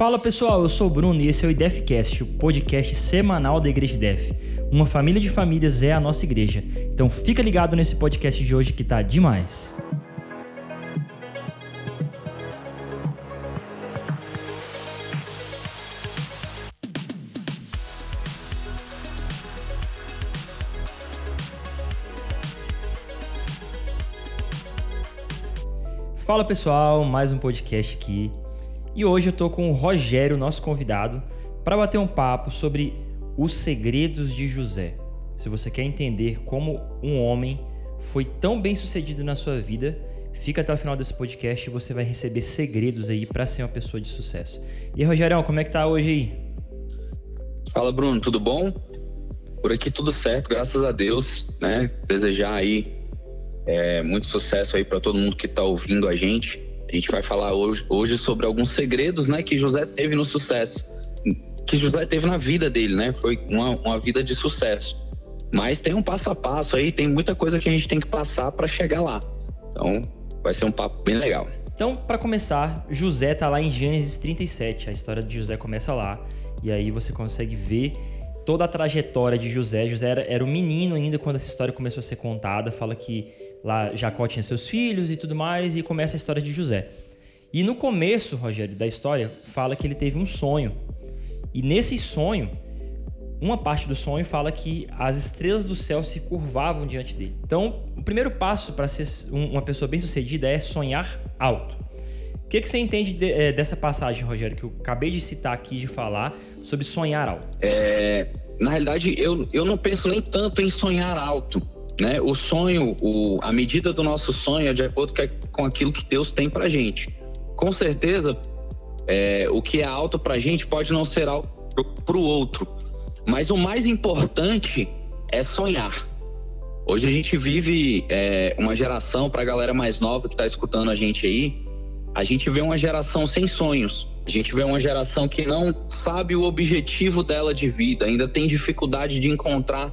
Fala pessoal, eu sou o Bruno e esse é o IDEFcast, o podcast semanal da Igreja IDEF. Uma família de famílias é a nossa igreja. Então fica ligado nesse podcast de hoje que tá demais. Fala pessoal, mais um podcast aqui. E hoje eu tô com o Rogério, nosso convidado, para bater um papo sobre os segredos de José. Se você quer entender como um homem foi tão bem sucedido na sua vida, fica até o final desse podcast e você vai receber segredos aí para ser uma pessoa de sucesso. E Rogério, como é que tá hoje aí? Fala, Bruno, tudo bom? Por aqui tudo certo, graças a Deus, né? Desejar aí é, muito sucesso aí para todo mundo que está ouvindo a gente. A gente vai falar hoje, hoje sobre alguns segredos, né, que José teve no sucesso, que José teve na vida dele, né? Foi uma, uma vida de sucesso. Mas tem um passo a passo aí, tem muita coisa que a gente tem que passar para chegar lá. Então, vai ser um papo bem legal. Então, para começar, José tá lá em Gênesis 37. A história de José começa lá. E aí você consegue ver toda a trajetória de José. José era, era um menino ainda quando essa história começou a ser contada. Fala que Lá Jacó tinha seus filhos e tudo mais, e começa a história de José. E no começo, Rogério, da história, fala que ele teve um sonho. E nesse sonho, uma parte do sonho fala que as estrelas do céu se curvavam diante dele. Então, o primeiro passo para ser uma pessoa bem-sucedida é sonhar alto. O que, que você entende de, é, dessa passagem, Rogério, que eu acabei de citar aqui, de falar sobre sonhar alto? É, na realidade, eu, eu não penso nem tanto em sonhar alto né? O sonho, o, a medida do nosso sonho é de acordo com aquilo que Deus tem pra gente. Com certeza, é, o que é alto pra gente pode não ser alto pro, pro outro. Mas o mais importante é sonhar. Hoje a gente vive é, uma geração, para a galera mais nova que está escutando a gente aí, a gente vê uma geração sem sonhos. A gente vê uma geração que não sabe o objetivo dela de vida, ainda tem dificuldade de encontrar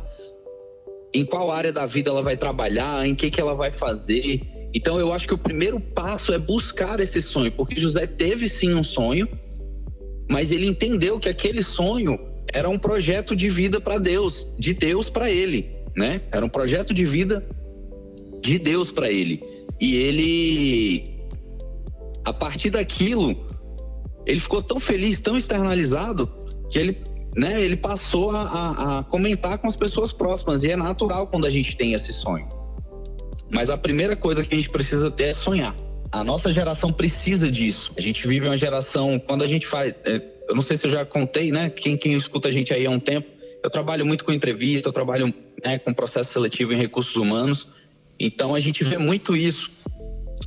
em qual área da vida ela vai trabalhar, em que, que ela vai fazer. Então eu acho que o primeiro passo é buscar esse sonho, porque José teve sim um sonho, mas ele entendeu que aquele sonho era um projeto de vida para Deus, de Deus para ele, né? Era um projeto de vida de Deus para ele. E ele a partir daquilo, ele ficou tão feliz, tão externalizado, que ele né, ele passou a, a, a, comentar com as pessoas próximas e é natural quando a gente tem esse sonho. Mas a primeira coisa que a gente precisa ter é sonhar. A nossa geração precisa disso. A gente vive uma geração quando a gente faz, é, eu não sei se eu já contei, né? Quem, quem escuta a gente aí há um tempo, eu trabalho muito com entrevista, eu trabalho né, com processo seletivo em recursos humanos. Então a gente vê muito isso.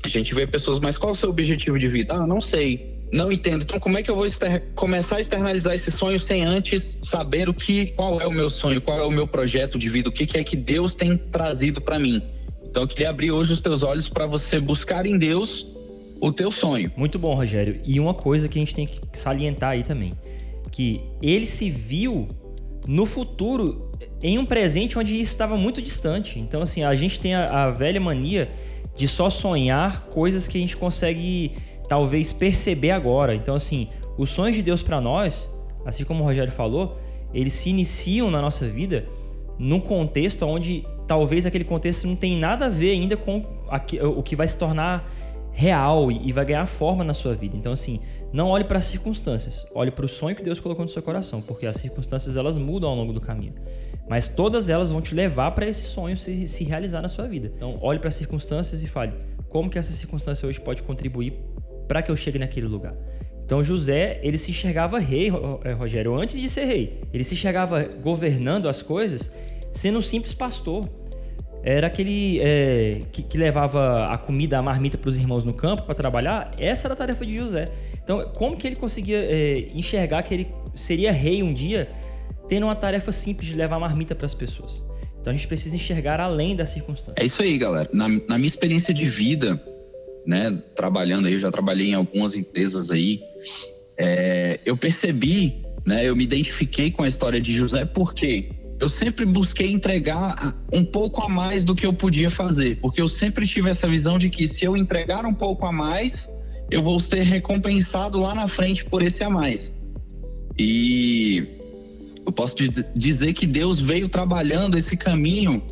A gente vê pessoas, mas qual o seu objetivo de vida? Ah, não sei não entendo. Então, como é que eu vou começar a externalizar esse sonho sem antes saber o que, qual é o meu sonho, qual é o meu projeto de vida, o que, que é que Deus tem trazido para mim? Então, eu queria abrir hoje os teus olhos para você buscar em Deus o teu sonho. Muito bom, Rogério. E uma coisa que a gente tem que salientar aí também, que ele se viu no futuro em um presente onde isso estava muito distante. Então, assim, a gente tem a, a velha mania de só sonhar coisas que a gente consegue talvez perceber agora. Então, assim, os sonhos de Deus para nós, assim como o Rogério falou, eles se iniciam na nossa vida num contexto onde talvez aquele contexto não tem nada a ver ainda com o que vai se tornar real e vai ganhar forma na sua vida. Então, assim, não olhe para as circunstâncias, olhe para o sonho que Deus colocou no seu coração, porque as circunstâncias elas mudam ao longo do caminho. Mas todas elas vão te levar para esse sonho se, se realizar na sua vida. Então, olhe para as circunstâncias e fale como que essa circunstância hoje pode contribuir para que eu chegue naquele lugar. Então José, ele se enxergava rei, eh, Rogério, antes de ser rei. Ele se enxergava governando as coisas sendo um simples pastor. Era aquele é, que, que, levava a comida, a marmita para os irmãos no campo para trabalhar. Essa era a tarefa de José. Então, como que ele conseguia é, enxergar que ele seria rei um dia, tendo uma tarefa simples de levar a marmita para as pessoas? Então, a gente precisa enxergar além das circunstâncias. É isso aí, galera. Na, na minha experiência de vida, né, trabalhando aí, eu já trabalhei em algumas empresas aí, é, eu percebi, né, eu me identifiquei com a história de José porque eu sempre busquei entregar um pouco a mais do que eu podia fazer, porque eu sempre tive essa visão de que se eu entregar um pouco a mais, eu vou ser recompensado lá na frente por esse a mais. E eu posso dizer que Deus veio trabalhando esse caminho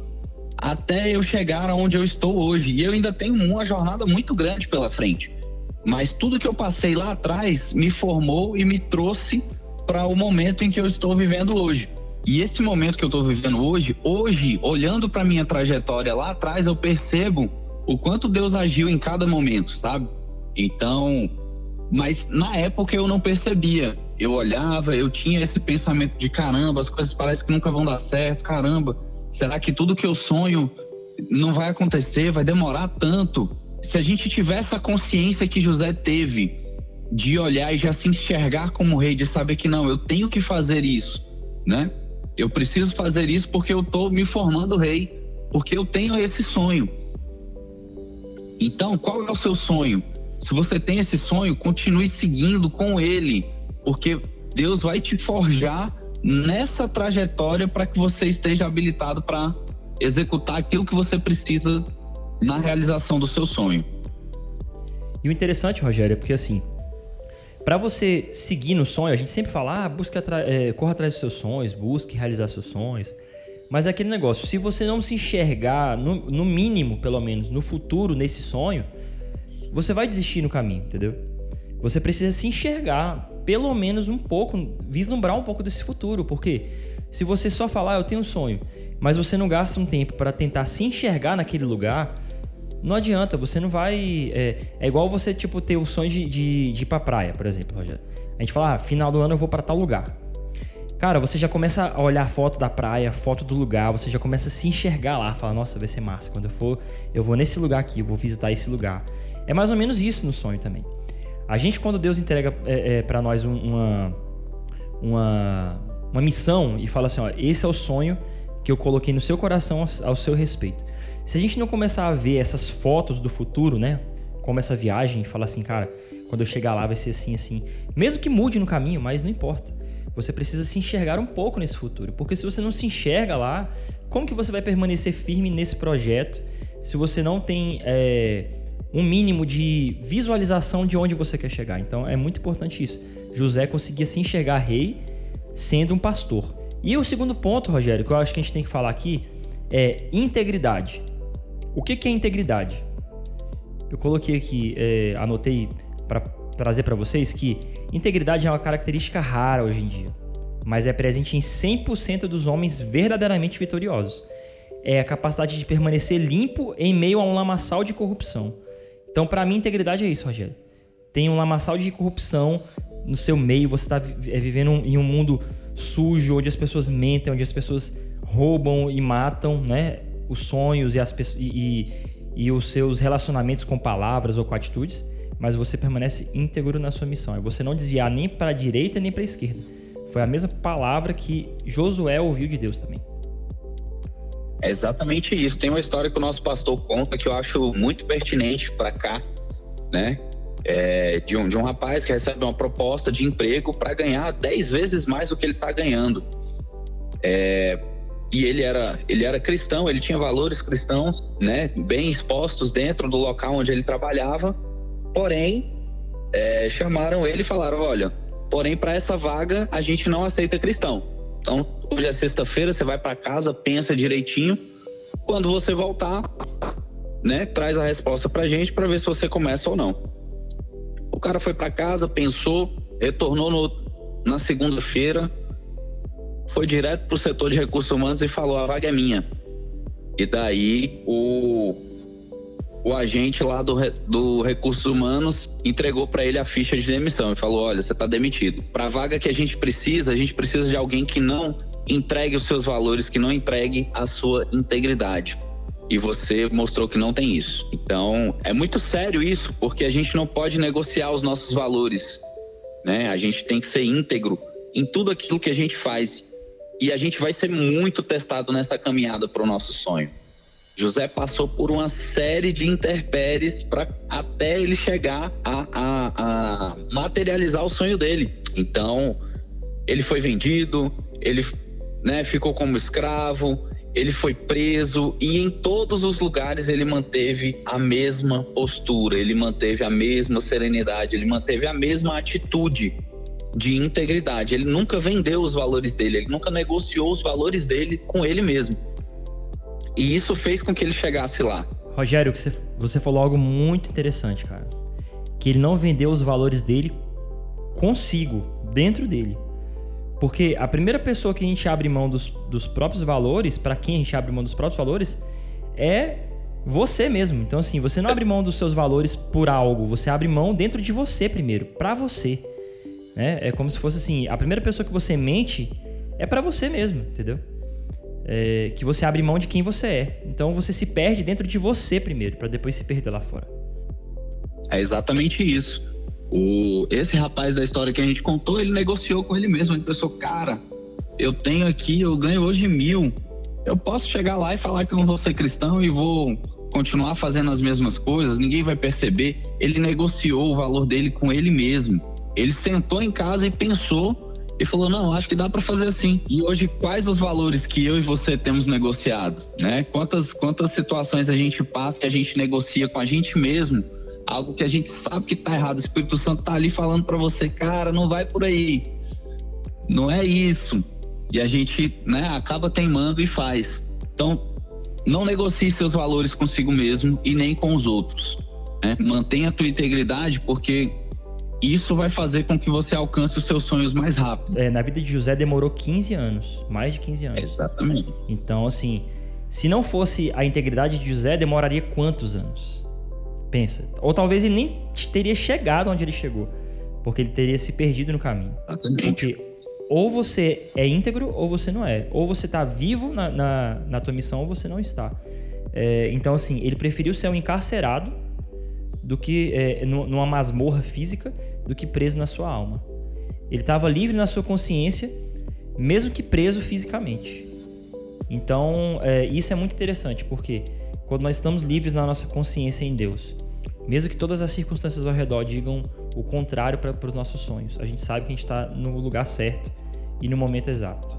até eu chegar aonde eu estou hoje. E eu ainda tenho uma jornada muito grande pela frente. Mas tudo que eu passei lá atrás me formou e me trouxe para o momento em que eu estou vivendo hoje. E esse momento que eu estou vivendo hoje, hoje, olhando para minha trajetória lá atrás, eu percebo o quanto Deus agiu em cada momento, sabe? Então, mas na época eu não percebia. Eu olhava, eu tinha esse pensamento de caramba, as coisas parecem que nunca vão dar certo, caramba, será que tudo que eu sonho não vai acontecer, vai demorar tanto? Se a gente tivesse a consciência que José teve de olhar e já se enxergar como rei, de saber que não, eu tenho que fazer isso, né? Eu preciso fazer isso porque eu estou me formando rei, porque eu tenho esse sonho. Então, qual é o seu sonho? Se você tem esse sonho, continue seguindo com ele, porque Deus vai te forjar nessa trajetória para que você esteja habilitado para executar aquilo que você precisa na realização do seu sonho. E o interessante, Rogério, é porque assim, para você seguir no sonho, a gente sempre fala, ah, busca é, corra atrás dos seus sonhos, busque realizar seus sonhos. Mas é aquele negócio, se você não se enxergar, no, no mínimo, pelo menos, no futuro, nesse sonho, você vai desistir no caminho, entendeu? Você precisa se enxergar, pelo menos um pouco, vislumbrar um pouco desse futuro, porque se você só falar, eu tenho um sonho, mas você não gasta um tempo para tentar se enxergar naquele lugar, não adianta, você não vai. É, é igual você, tipo, ter o sonho de, de, de ir pra praia, por exemplo, Rogério. A gente fala, ah, final do ano eu vou para tal lugar. Cara, você já começa a olhar foto da praia, foto do lugar, você já começa a se enxergar lá, fala, nossa, vai ser massa. Quando eu for, eu vou nesse lugar aqui, eu vou visitar esse lugar. É mais ou menos isso no sonho também. A gente, quando Deus entrega é, é, para nós uma, uma, uma missão e fala assim: ó, esse é o sonho que eu coloquei no seu coração ao, seu respeito. Se a gente não começar a ver essas fotos do futuro, né? Como essa viagem, e falar assim, cara, quando eu chegar lá vai ser assim, assim. Mesmo que mude no caminho, mas não importa. Você precisa se enxergar um pouco nesse futuro. Porque se você não se enxerga lá, como que você vai permanecer firme nesse projeto se você não tem é, um mínimo de visualização de onde você quer chegar. Então é muito importante isso. José conseguia se enxergar rei sendo um pastor. E o segundo ponto, Rogério, que eu acho que a gente tem que falar aqui é integridade. O que, que é integridade? Eu coloquei aqui, é, anotei para trazer para vocês que integridade é uma característica rara hoje em dia, mas é presente em 100% dos homens verdadeiramente vitoriosos. É a capacidade de permanecer limpo em meio a um lamaçal de corrupção então, para mim, integridade é isso, Rogério. Tem um lamaçal de corrupção no seu meio, você está é, vivendo em um mundo sujo, onde as pessoas mentem, onde as pessoas roubam e matam né, os sonhos e, as, e, e, os seus relacionamentos com palavras ou com atitudes, mas você permanece íntegro na sua missão. É você não desviar nem para a direita nem para a esquerda. Foi a mesma palavra que Josué ouviu de Deus também. É exatamente isso. Tem uma história que o nosso pastor conta que eu acho muito pertinente para cá, né? É, de, um, de um rapaz que recebe uma proposta de emprego para ganhar 10 vezes mais do que ele está ganhando. É, e ele era, ele era cristão, ele tinha valores cristãos, né? Bem expostos dentro do local onde ele trabalhava. Porém, é, chamaram ele e falaram: olha, porém, para essa vaga a gente não aceita cristão. Então, hoje é sexta-feira, você vai para casa, pensa direitinho. Quando você voltar, né, traz a resposta pra gente para ver se você começa ou não. O cara foi para casa, pensou, retornou no, na segunda-feira, foi direto pro setor de recursos humanos e falou: a vaga é minha. E daí o o agente lá do, do Recursos Humanos entregou para ele a ficha de demissão e falou: olha, você está demitido. Para a vaga que a gente precisa, a gente precisa de alguém que não entregue os seus valores, que não entregue a sua integridade. E você mostrou que não tem isso. Então, é muito sério isso, porque a gente não pode negociar os nossos valores. Né? A gente tem que ser íntegro em tudo aquilo que a gente faz. E a gente vai ser muito testado nessa caminhada para o nosso sonho. José passou por uma série de interpéries para até ele chegar a, a, a, materializar o sonho dele. Então, ele foi vendido, ele né, ficou como escravo, ele foi preso e em todos os lugares ele manteve a mesma postura, ele manteve a mesma serenidade, ele manteve a mesma atitude de integridade. Ele nunca vendeu os valores dele, ele nunca negociou os valores dele com ele mesmo. E isso fez com que ele chegasse lá. Rogério, você, você falou algo muito interessante, cara. Que ele não vendeu os valores dele consigo, dentro dele. Porque a primeira pessoa que a gente abre mão dos, dos próprios valores, para quem a gente abre mão dos próprios valores, é você mesmo. Então, assim, você não abre mão dos seus valores por algo, você abre mão dentro de você primeiro, para você. Né? É como se fosse assim: a primeira pessoa que você mente é para você mesmo, entendeu? É, que você abre mão de quem você é. Então você se perde dentro de você primeiro, para depois se perder lá fora. É exatamente isso. O, esse rapaz da história que a gente contou, ele negociou com ele mesmo. Ele pensou, cara, eu tenho aqui, eu ganho hoje mil. Eu posso chegar lá e falar que eu não vou ser cristão e vou continuar fazendo as mesmas coisas, ninguém vai perceber. Ele negociou o valor dele com ele mesmo. Ele sentou em casa e pensou e falou: "Não, acho que dá para fazer assim". E hoje quais os valores que eu e você temos negociados, né? Quantas quantas situações a gente passa que a gente negocia com a gente mesmo algo que a gente sabe que tá errado. O Espírito Santo tá ali falando para você, cara, não vai por aí. Não é isso. E a gente, né, acaba teimando e faz. Então, não negocie seus valores consigo mesmo e nem com os outros. Né? Mantenha a tua integridade, porque isso vai fazer com que você alcance os seus sonhos mais rápido. É, na vida de José demorou 15 anos, mais de 15 anos. Exatamente. Então, assim, se não fosse a integridade de José, demoraria quantos anos? Pensa. Ou talvez ele nem teria chegado onde ele chegou. Porque ele teria se perdido no caminho. Exatamente. Porque ou você é íntegro ou você não é. Ou você está vivo na, na, na, tua missão ou você não está. É, então, assim, ele preferiu ser um encarcerado do que é, numa masmorra física do que preso na sua alma. Ele estava livre na sua consciência, mesmo que preso fisicamente. Então, é, isso é muito interessante, porque quando nós estamos livres na nossa consciência em Deus. Mesmo que todas as circunstâncias ao redor digam o contrário para os nossos sonhos, a gente sabe que a gente está no lugar certo e no momento exato.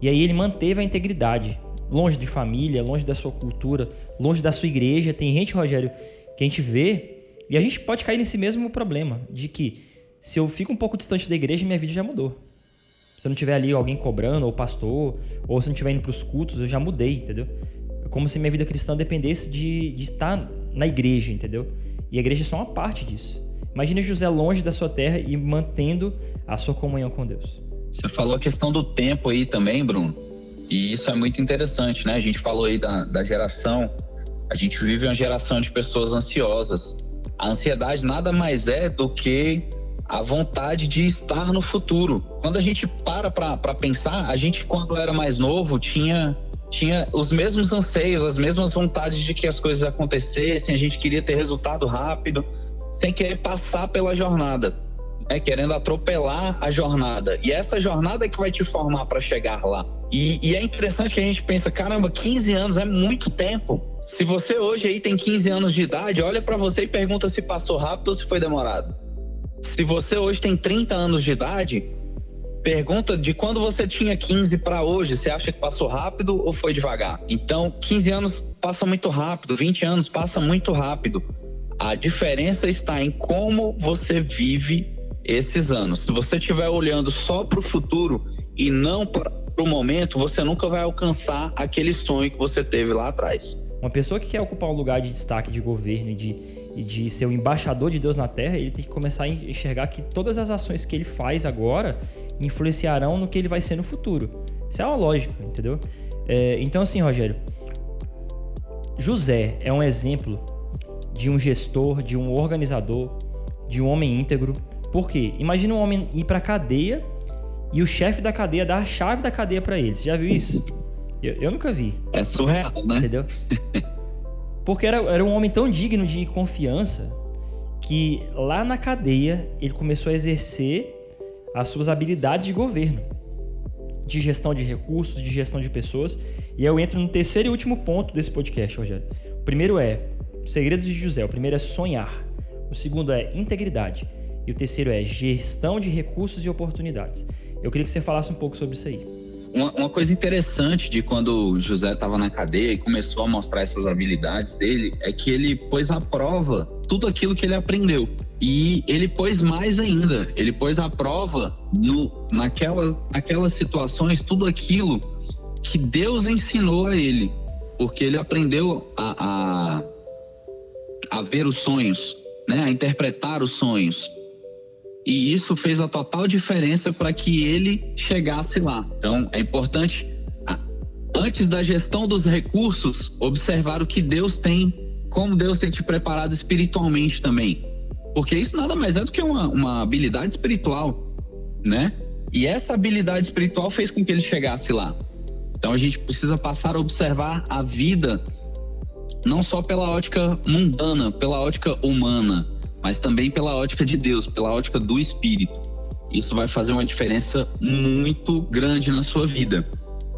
E aí ele manteve a integridade, longe de família, longe da sua cultura, longe da sua igreja. Tem gente, Rogério, que a gente vê e a gente pode cair nesse mesmo problema de que se eu fico um pouco distante da igreja, minha vida já mudou. Se eu não tiver ali alguém cobrando, ou pastor, ou se eu não estiver indo para os cultos, eu já mudei, entendeu? Como se minha vida cristã dependesse de, de estar na igreja, entendeu? E a igreja é só uma parte disso. Imagina José longe da sua terra e mantendo a sua comunhão com Deus. Você falou a questão do tempo aí também, Bruno. E isso é muito interessante, né? A gente falou aí da, da geração. A gente vive uma geração de pessoas ansiosas. A ansiedade nada mais é do que a vontade de estar no futuro. Quando a gente para para pensar, a gente, quando era mais novo, tinha tinha os mesmos anseios, as mesmas vontades de que as coisas acontecessem, a gente queria ter resultado rápido, sem querer passar pela jornada, né? querendo atropelar a jornada. E essa jornada é que vai te formar para chegar lá. E, e, é interessante que a gente pensa, caramba, 15 anos é muito tempo. Se você hoje aí tem 15 anos de idade, olha para você e pergunta se passou rápido ou se foi demorado. Se você hoje tem 30 anos de idade, Pergunta de quando você tinha 15 para hoje, você acha que passou rápido ou foi devagar? Então, 15 anos passa muito rápido, 20 anos passa muito rápido. A diferença está em como você vive esses anos. Se você estiver olhando só para o futuro e não para o momento, você nunca vai alcançar aquele sonho que você teve lá atrás. Uma pessoa que quer ocupar um lugar de destaque de governo e de, e de ser o embaixador de Deus na Terra, ele tem que começar a enxergar que todas as ações que ele faz agora, influenciarão no que ele vai ser no futuro. Isso é uma lógica, entendeu? É, então, assim, Rogério, José é um exemplo de um gestor, de um organizador, de um homem íntegro. Por quê? Imagina um homem ir pra cadeia e o chefe da cadeia dar a chave da cadeia para ele. Você já viu isso? Eu, eu, nunca vi. É surreal, né? Entendeu? Porque era, era um homem tão digno de confiança que lá na cadeia ele começou a exercer as suas habilidades de governo, de gestão de recursos, de gestão de pessoas. E eu entro no terceiro e último ponto desse podcast, Rogério. O primeiro é segredos de José. O primeiro é sonhar. O segundo é integridade. E o terceiro é gestão de recursos e oportunidades. Eu queria que você falasse um pouco sobre isso aí. Uma, uma coisa interessante de quando José estava na cadeia e começou a mostrar essas habilidades dele é que ele pôs à prova tudo aquilo que ele aprendeu. E ele pôs mais ainda, ele pôs à prova no, naquela, naquelas situações tudo aquilo que Deus ensinou a ele, porque ele aprendeu a, a, a ver os sonhos, né, a interpretar os sonhos. E isso fez a total diferença para que ele chegasse lá. Então, é importante, antes da gestão dos recursos, observar o que Deus tem, como Deus tem te preparado espiritualmente também. Porque isso nada mais é do que uma, uma habilidade espiritual, né? E essa habilidade espiritual fez com que ele chegasse lá. Então a gente precisa passar a observar a vida não só pela ótica mundana, pela ótica humana, mas também pela ótica de Deus, pela ótica do Espírito. Isso vai fazer uma diferença muito grande na sua vida.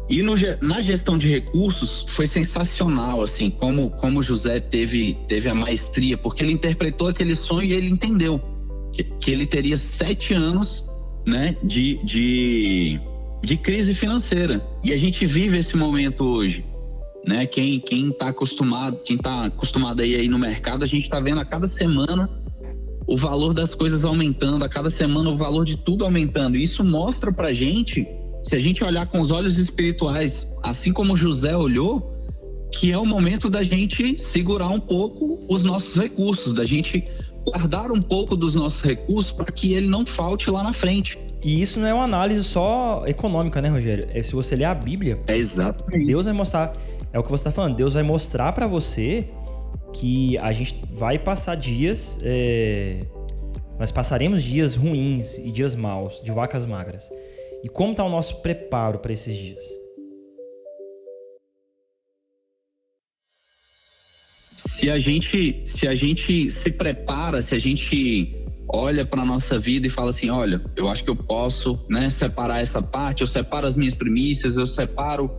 E no, na gestão de recursos foi sensacional, assim, como, como José teve, teve a maestria, porque ele interpretou aquele sonho e ele entendeu que, que ele teria sete anos né, de, de, de crise financeira. E a gente vive esse momento hoje. Né? Quem está acostumado, quem tá acostumado aí, aí no mercado, a gente está vendo a cada semana o valor das coisas aumentando, a cada semana o valor de tudo aumentando. E isso mostra pra gente se a gente olhar com os olhos espirituais, assim como José olhou, que é o momento da gente segurar um pouco os nossos recursos, da gente guardar um pouco dos nossos recursos para que ele não falte lá na frente. E isso não é uma análise só econômica, né, Rogério? É se você ler a Bíblia. É exatamente. Deus vai mostrar. É o que você está falando. Deus vai mostrar para você que a gente vai passar dias. É, nós passaremos dias ruins e dias maus, de vacas magras. E como está o nosso preparo para esses dias? Se a gente se a gente se prepara, se a gente olha para nossa vida e fala assim, olha, eu acho que eu posso, né, separar essa parte, eu separo as minhas primícias, eu separo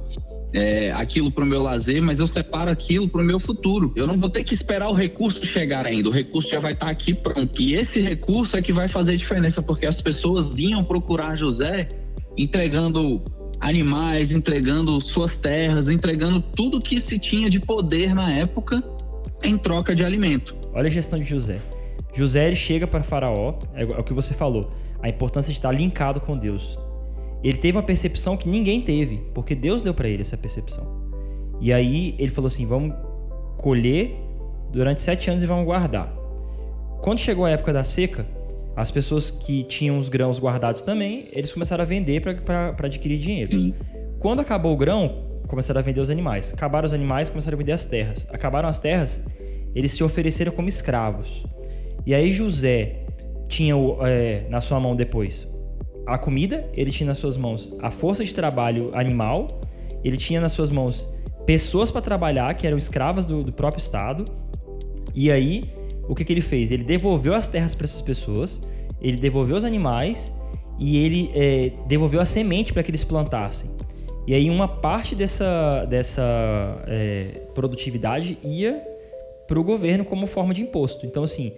é, aquilo para o meu lazer, mas eu separo aquilo para o meu futuro. Eu não vou ter que esperar o recurso chegar ainda, o recurso já vai estar tá aqui pronto. E esse recurso é que vai fazer diferença, porque as pessoas vinham procurar José entregando animais, entregando suas terras, entregando tudo que se tinha de poder na época em troca de alimento. Olha a gestão de José. José ele chega para Faraó, é o que você falou, a importância de estar linkado com Deus. Ele teve uma percepção que ninguém teve, porque Deus deu para ele essa percepção. E aí ele falou assim: vamos colher durante sete anos e vamos guardar. Quando chegou a época da seca, as pessoas que tinham os grãos guardados também, eles começaram a vender para adquirir dinheiro. Sim. Quando acabou o grão, começaram a vender os animais. Acabaram os animais, começaram a vender as terras. Acabaram as terras, eles se ofereceram como escravos. E aí José tinha é, na sua mão depois a comida, ele tinha nas suas mãos a força de trabalho animal, ele tinha nas suas mãos pessoas para trabalhar que eram escravas do, do próprio Estado. E aí o que, que ele fez? Ele devolveu as terras para essas pessoas, ele devolveu os animais e ele é, devolveu a semente para que eles plantassem. E aí uma parte dessa, dessa é, produtividade ia para o governo como forma de imposto. Então, assim,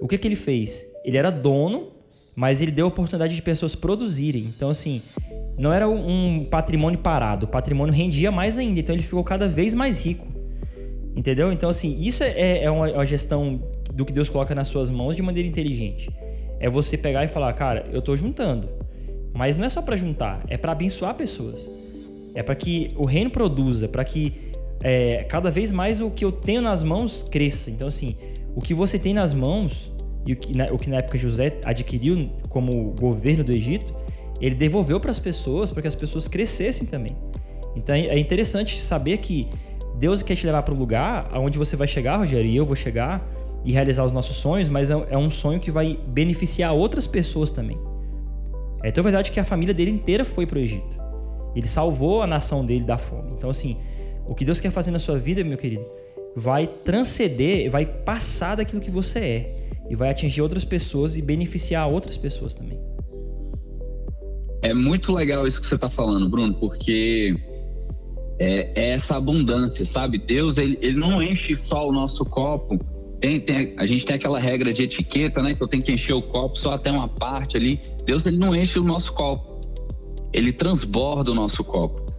o que, que ele fez? Ele era dono, mas ele deu a oportunidade de pessoas produzirem. Então, assim, não era um patrimônio parado, o patrimônio rendia mais ainda. Então, ele ficou cada vez mais rico. Entendeu? Então, assim, isso é, é uma, uma gestão do que Deus coloca nas suas mãos de maneira inteligente. É você pegar e falar, cara, eu tô juntando. Mas não é só para juntar, é para abençoar pessoas. É para que o reino produza, para que é, cada vez mais o que eu tenho nas mãos cresça. Então, assim, o que você tem nas mãos e o que na, o que na época José adquiriu como governo do Egito, ele devolveu para as pessoas para que as pessoas crescessem também. Então é interessante saber que Deus quer te levar para um lugar aonde você vai chegar, Rogério, e eu vou chegar e realizar os nossos sonhos, mas é, é um sonho que vai beneficiar outras pessoas também. É tão verdade que a família dele inteira foi para o Egito. Ele salvou a nação dele da fome. Então, assim, o que Deus quer fazer na sua vida, meu querido, vai transcender, vai passar daquilo que você é. E vai atingir outras pessoas e beneficiar outras pessoas também. É muito legal isso que você está falando, Bruno, porque é, é, essa abundância, sabe? Deus, ele, ele não enche só o nosso copo tem, tem, a gente tem aquela regra de etiqueta, né? Que eu tenho que encher o copo só até uma parte ali. Deus ele não enche o nosso copo. ele transborda o nosso copo.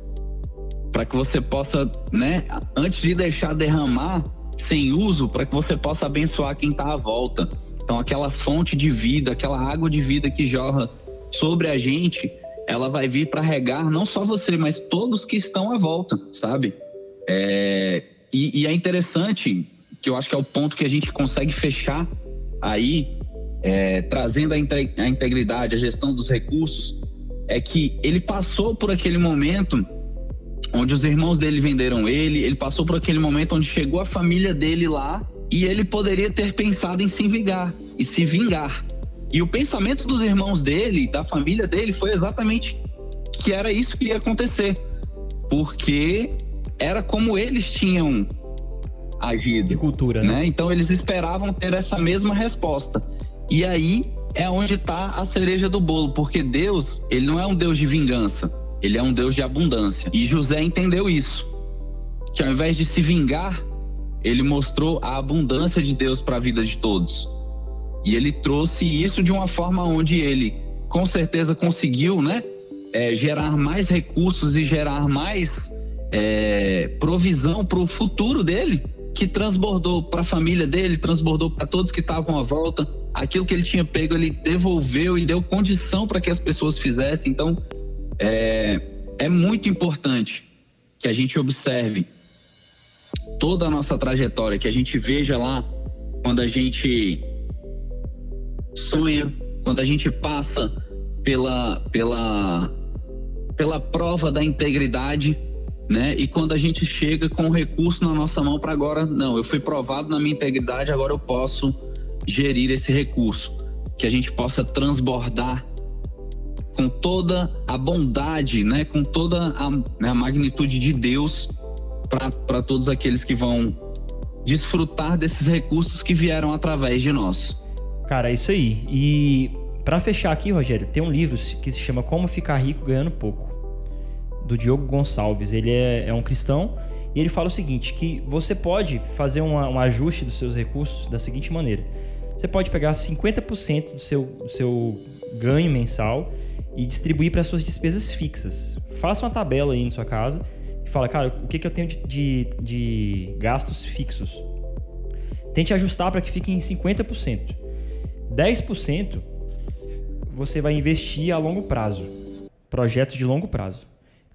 Para que você possa, né, antes de deixar derramar sem uso, para que você possa abençoar quem está à volta. Então, aquela fonte de vida, aquela água de vida que jorra sobre a gente, ela vai vir para regar não só você, mas todos que estão à volta, sabe? É, e, e, é interessante, que eu acho que é o ponto que a gente consegue fechar aí, é, trazendo a, a integridade, a gestão dos recursos, é que ele passou por aquele momento onde os irmãos dele venderam ele, ele passou por aquele momento onde chegou a família dele lá e ele poderia ter pensado em se vingar e se vingar. E o pensamento dos irmãos dele, da família dele, foi exatamente que era isso que ia acontecer. Porque era como eles tinham agido. De cultura, né? né? Então eles esperavam ter essa mesma resposta. E aí é onde está a cereja do bolo, porque Deus, ele não é um Deus de vingança, ele é um Deus de abundância. E José entendeu isso. Que ao invés de se vingar, ele mostrou a abundância de Deus para a vida de todos. E ele trouxe isso de uma forma onde ele, com certeza, conseguiu, né, é, gerar mais recursos e gerar mais é, provisão para o futuro dele, que transbordou para a família dele, transbordou para todos que estavam à volta. Aquilo que ele tinha pego, ele devolveu e deu condição para que as pessoas fizessem. Então, é, é muito importante que a gente observe toda a nossa trajetória, que a gente veja lá quando a gente sonha, quando a gente passa pela, pela, pela prova da integridade, né? E quando a gente chega com o recurso na nossa mão para agora, não, eu fui provado na minha integridade, agora eu posso gerir esse recurso, que a gente possa transbordar com toda a bondade, né? Com toda a, né, a magnitude de Deus para todos aqueles que vão desfrutar desses recursos que vieram através de nós. Cara, é isso aí. E para fechar aqui, Rogério, tem um livro que se chama Como Ficar Rico Ganhando Pouco, do Diogo Gonçalves. Ele é, é um cristão e ele fala o seguinte: que você pode fazer um ajuste dos seus recursos da seguinte maneira. Você pode pegar 50% do seu, do seu ganho mensal e distribuir para suas despesas fixas. Faça uma tabela aí na sua casa e fala, cara, o que, que eu tenho de, de, de gastos fixos? Tente ajustar para que fique em 50%. 10% você vai investir a longo prazo, projetos de longo prazo.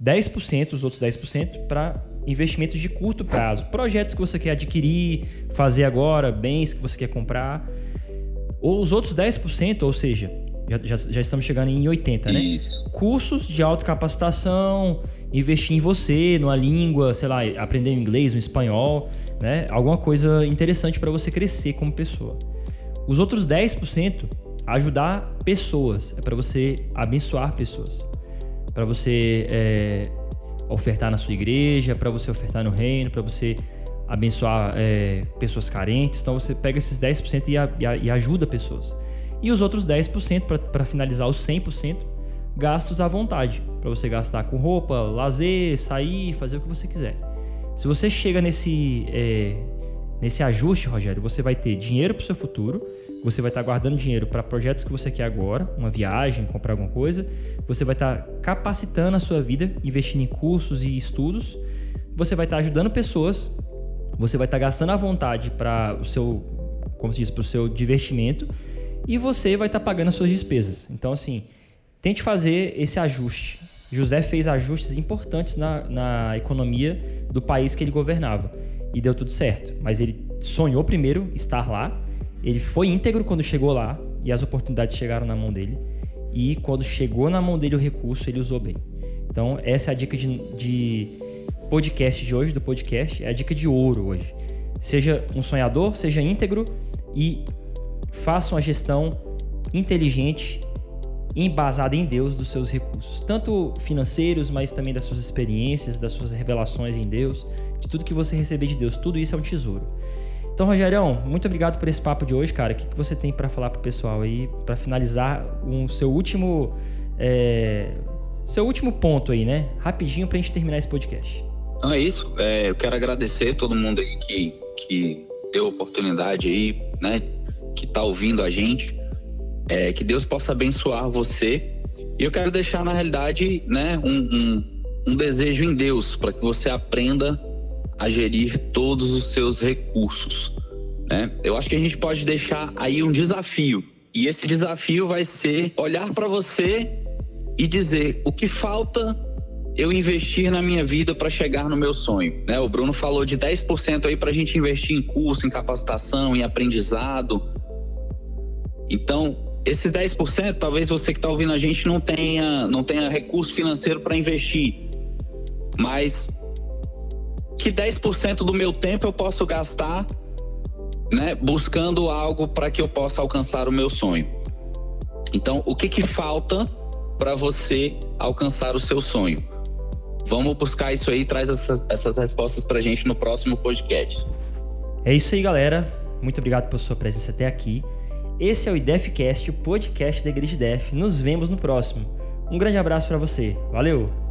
10%, os outros 10% para investimentos de curto prazo, projetos que você quer adquirir, fazer agora, bens que você quer comprar. Ou os outros 10%, ou seja, já, já, já estamos chegando em 80%, né? Isso. Cursos de autocapacitação, investir em você, numa língua, sei lá, aprender inglês, um espanhol, né? Alguma coisa interessante para você crescer como pessoa. Os outros 10% ajudar pessoas, é para você abençoar pessoas, para você é, ofertar na sua igreja, para você ofertar no reino, para você abençoar é, pessoas carentes. Então você pega esses 10% e, a, e, a, e ajuda pessoas. E os outros 10% para finalizar os 100%, gastos à vontade, para você gastar com roupa, lazer, sair, fazer o que você quiser. Se você chega nesse é, Nesse ajuste, Rogério, você vai ter dinheiro para o seu futuro, você vai estar tá guardando dinheiro para projetos que você quer agora, uma viagem, comprar alguma coisa, você vai estar tá capacitando a sua vida, investindo em cursos e estudos, você vai estar tá ajudando pessoas, você vai estar gastando à vontade para o seu, como se diz, para o seu divertimento e você vai estar pagando as suas despesas. Então, assim, tente fazer esse ajuste. José fez ajustes importantes na, na economia do país que ele governava e deu tudo certo. Mas ele sonhou primeiro estar lá, ele foi íntegro quando chegou lá e as oportunidades chegaram na mão dele. E quando chegou na mão dele o recurso, ele usou bem. Então, essa é a dica de, de podcast de hoje, do podcast, é a dica de ouro hoje. Seja um sonhador, seja íntegro e faça uma gestão inteligente embasada em Deus dos seus recursos, tanto financeiros, mas também das suas experiências, das suas revelações em Deus, de tudo que você receber de Deus. Tudo isso é um tesouro. Então, Rogerião, muito obrigado por esse papo de hoje, cara. O que, você tem para falar pro pessoal aí, para finalizar um seu último. É, seu último ponto aí, né? Rapidinho pra gente terminar esse podcast. Então é isso. É, eu quero agradecer todo mundo aí que, que deu oportunidade aí, né? Que tá ouvindo a gente. É, que Deus possa abençoar você E eu quero deixar, na realidade, né, um, um, um desejo em Deus para que você aprenda a gerir todos os seus recursos. Né? Eu acho que a gente pode deixar aí um desafio. E esse desafio vai ser olhar para você e dizer o que falta eu investir na minha vida para chegar no meu sonho. Né? O Bruno falou de 10% aí para a gente investir em curso, em capacitação, em aprendizado. Então, esses 10%, talvez você que está ouvindo a gente não tenha, não tenha recurso financeiro para investir. Mas que 10% do meu tempo eu posso gastar né, buscando algo para que eu possa alcançar o meu sonho. Então, o que, que falta para você alcançar o seu sonho? Vamos buscar isso aí, traz essa, essas respostas para a gente no próximo podcast. É isso aí, galera. Muito obrigado pela sua presença até aqui. Esse é o IDEFcast, o podcast da Igreja Def. Nos vemos no próximo. Um grande abraço para você. Valeu!